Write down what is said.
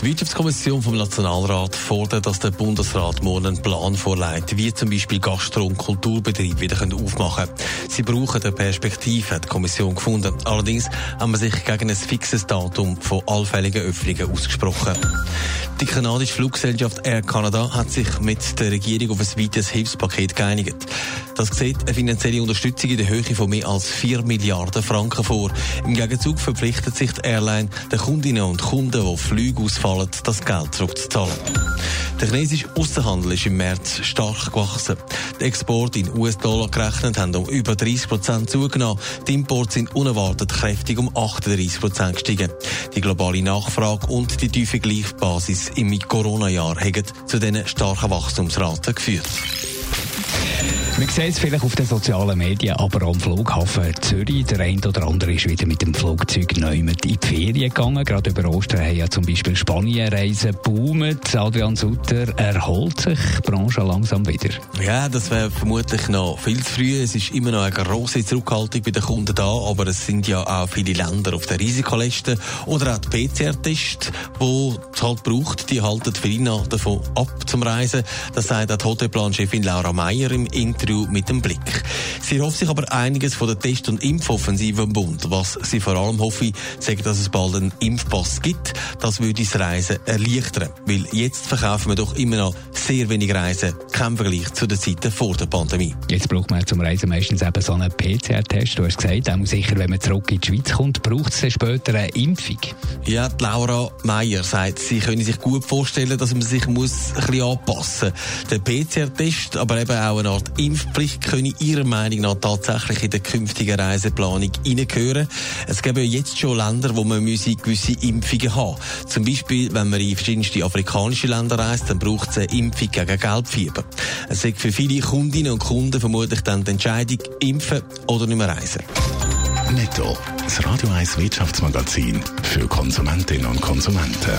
Die Wirtschaftskommission vom Nationalrat fordert, dass der Bundesrat morgen einen Plan vorlegt, wie zum Beispiel Gastro- und Kulturbetriebe wieder aufmachen können. Sie brauchen eine Perspektive, hat die Kommission gefunden. Allerdings haben wir sich gegen ein fixes Datum von allfälligen Öffnungen ausgesprochen. Die kanadische Fluggesellschaft Air Canada hat sich mit der Regierung auf ein weites Hilfspaket geeinigt. Das sieht eine finanzielle Unterstützung in der Höhe von mehr als 4 Milliarden Franken vor. Im Gegenzug verpflichtet sich die Airline den Kundinnen und Kunden, die Flüge ausfallen, das Geld zurückzuzahlen. Der chinesische Außenhandel ist im März stark gewachsen. Die Exporte in US-Dollar gerechnet haben um über 30 Prozent zugenommen. Die Importe sind unerwartet kräftig um 38 Prozent gestiegen. Die globale Nachfrage und die tiefe Gleichbasis im Corona-Jahr haben zu diesen starken Wachstumsraten geführt. Wir sehen es vielleicht auf den sozialen Medien, aber am Flughafen Zürich, der eine oder andere ist wieder mit dem Flugzeug neu in die Ferien gegangen. Gerade über Ostern haben ja zum Beispiel Spanienreisen boomt. Adrian Sutter, erholt sich die Branche langsam wieder? Ja, das wäre vermutlich noch viel zu früh. Es ist immer noch eine grosse Zurückhaltung bei den Kunden da, aber es sind ja auch viele Länder auf der Risikoliste oder auch die PCR-Tests, die es halt braucht, die halten viele davon ab zum Reisen. Das sagt auch die Hotelplanchefin Laura Meyer im Interview Interview mit dem Blick. Sie hofft sich aber einiges von der Test- und Impfoffensive im Bund. Was sie vor allem hoffe, sagt, dass es bald einen Impfpass gibt. Das würde das Reisen erleichtern. Weil jetzt verkaufen wir doch immer noch sehr wenig Reisen. Kein Vergleich zu den Zeiten vor der Pandemie. Jetzt braucht man zum Reisen meistens eben so einen PCR-Test. Du hast gesagt, auch sicher, wenn man zurück in die Schweiz kommt, braucht es dann später eine Impfung. Ja, die Laura Meyer sagt, sie können sich gut vorstellen, dass man sich muss ein bisschen anpassen muss. Der PCR-Test, aber eben auch eine Art Impfung Impfpflicht könne Ihrer Meinung nach tatsächlich in der künftigen Reiseplanung hineingehören? Es gibt ja jetzt schon Länder, wo man gewisse Impfungen haben Zum Beispiel, wenn man in verschiedenste afrikanische Länder reist, dann braucht es eine Impfung gegen Gelbfieber. Es ist für viele Kundinnen und Kunden vermutlich dann die Entscheidung, impfen oder nicht mehr reisen. Netto, das Radio 1 Wirtschaftsmagazin für Konsumentinnen und Konsumenten.